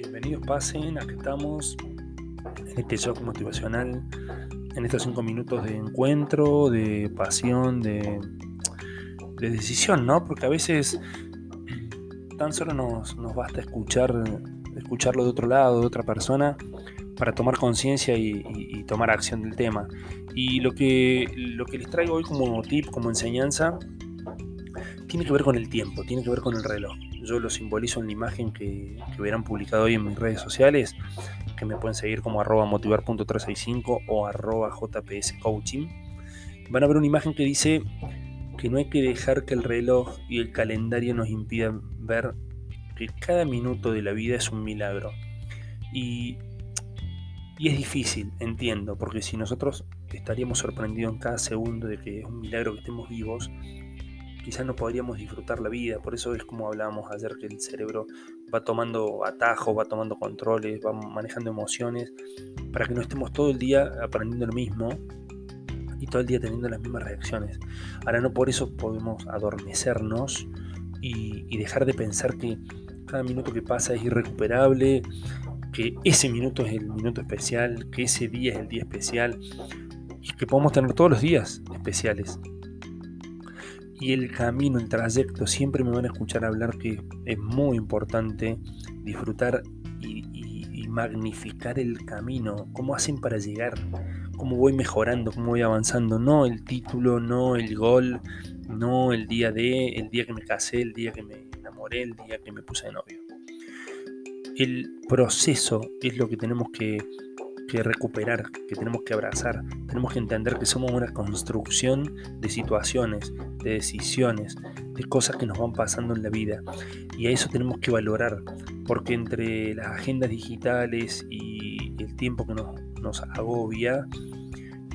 Bienvenidos, pasen, aquí estamos en este shock motivacional, en estos cinco minutos de encuentro, de pasión, de, de decisión, ¿no? Porque a veces tan solo nos, nos basta escuchar, escucharlo de otro lado, de otra persona, para tomar conciencia y, tomar acción del tema. Y lo que, lo que les traigo hoy como tip, como enseñanza, tiene que ver con el tiempo, tiene que ver con el reloj. Yo lo simbolizo en la imagen que, que verán publicado hoy en mis redes sociales, que me pueden seguir como arroba motivar.365 o arroba jpscoaching. Van a ver una imagen que dice que no hay que dejar que el reloj y el calendario nos impidan ver que cada minuto de la vida es un milagro. Y y es difícil, entiendo, porque si nosotros estaríamos sorprendidos en cada segundo de que es un milagro que estemos vivos, quizás no podríamos disfrutar la vida. Por eso es como hablábamos ayer, que el cerebro va tomando atajos, va tomando controles, va manejando emociones, para que no estemos todo el día aprendiendo lo mismo y todo el día teniendo las mismas reacciones. Ahora no por eso podemos adormecernos y, y dejar de pensar que cada minuto que pasa es irrecuperable, que ese minuto es el minuto especial, que ese día es el día especial y que podemos tener todos los días especiales. Y el camino, el trayecto, siempre me van a escuchar hablar que es muy importante disfrutar y, magnificar el camino, cómo hacen para llegar, cómo voy mejorando, cómo voy avanzando, no el título, no el gol, no el día de, el día que me casé, el día que me enamoré, el día que me puse de novio. El proceso es lo que tenemos que, recuperar, que tenemos que abrazar. Tenemos que entender que somos una construcción de situaciones, de decisiones, de cosas que nos van pasando en la vida. Y a eso tenemos que valorar, porque entre las agendas digitales y el tiempo que nos, nos agobia,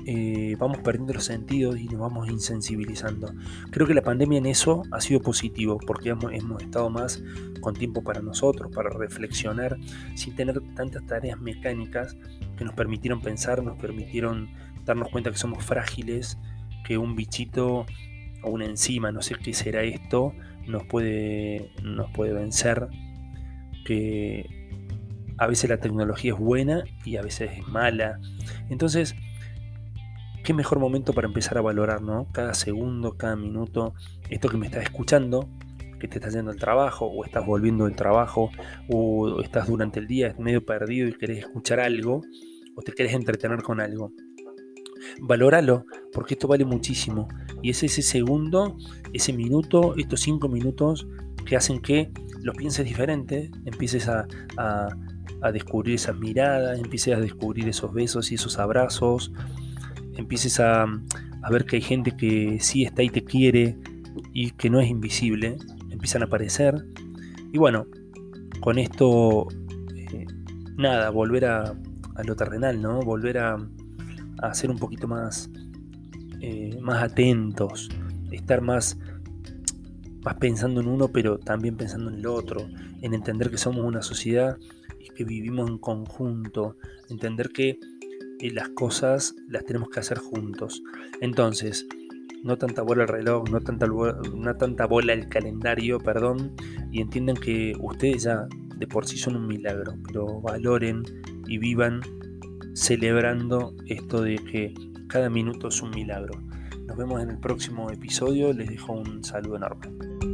eh, vamos perdiendo los sentidos y nos vamos insensibilizando. Creo que la pandemia en eso ha sido positivo porque hemos, hemos, estado más con tiempo para nosotros, para reflexionar, sin tener tantas tareas mecánicas nos permitieron pensar, nos permitieron darnos cuenta que somos frágiles, que un bichito o una enzima, no sé qué será esto, nos puede, nos puede vencer, que a veces la tecnología es buena y a veces es mala. Entonces, qué mejor momento para empezar a valorar, ¿no? Cada segundo, cada minuto, esto que me estás escuchando, que te estás yendo al trabajo, o estás volviendo del trabajo, o estás durante el día medio perdido y querés escuchar algo, o te querés entretener con algo. Valóralo, porque esto vale muchísimo. Y es ese segundo, ese minuto, estos cinco minutos que hacen que lo pienses diferente, empieces a, a descubrir esas miradas, empieces a descubrir esos besos y esos abrazos, empieces a, ver que hay gente que sí está y te quiere y que no es invisible, empiezan a aparecer. Y bueno, con esto, eh, nada, volver a, lo terrenal, ¿no? Volver a, a ser un poquito más, eh, más atentos, estar más, más pensando en uno, pero también pensando en el otro, en entender que somos una sociedad y que vivimos en conjunto, entender que y las cosas las tenemos que hacer juntos. Entonces, no tanta bola el reloj, no tanta, no tanta bola el calendario, perdón, y entiendan que ustedes ya de por sí son un milagro, pero valoren y vivan celebrando esto de que cada minuto es un milagro. Nos vemos en el próximo episodio, les dejo un saludo enorme.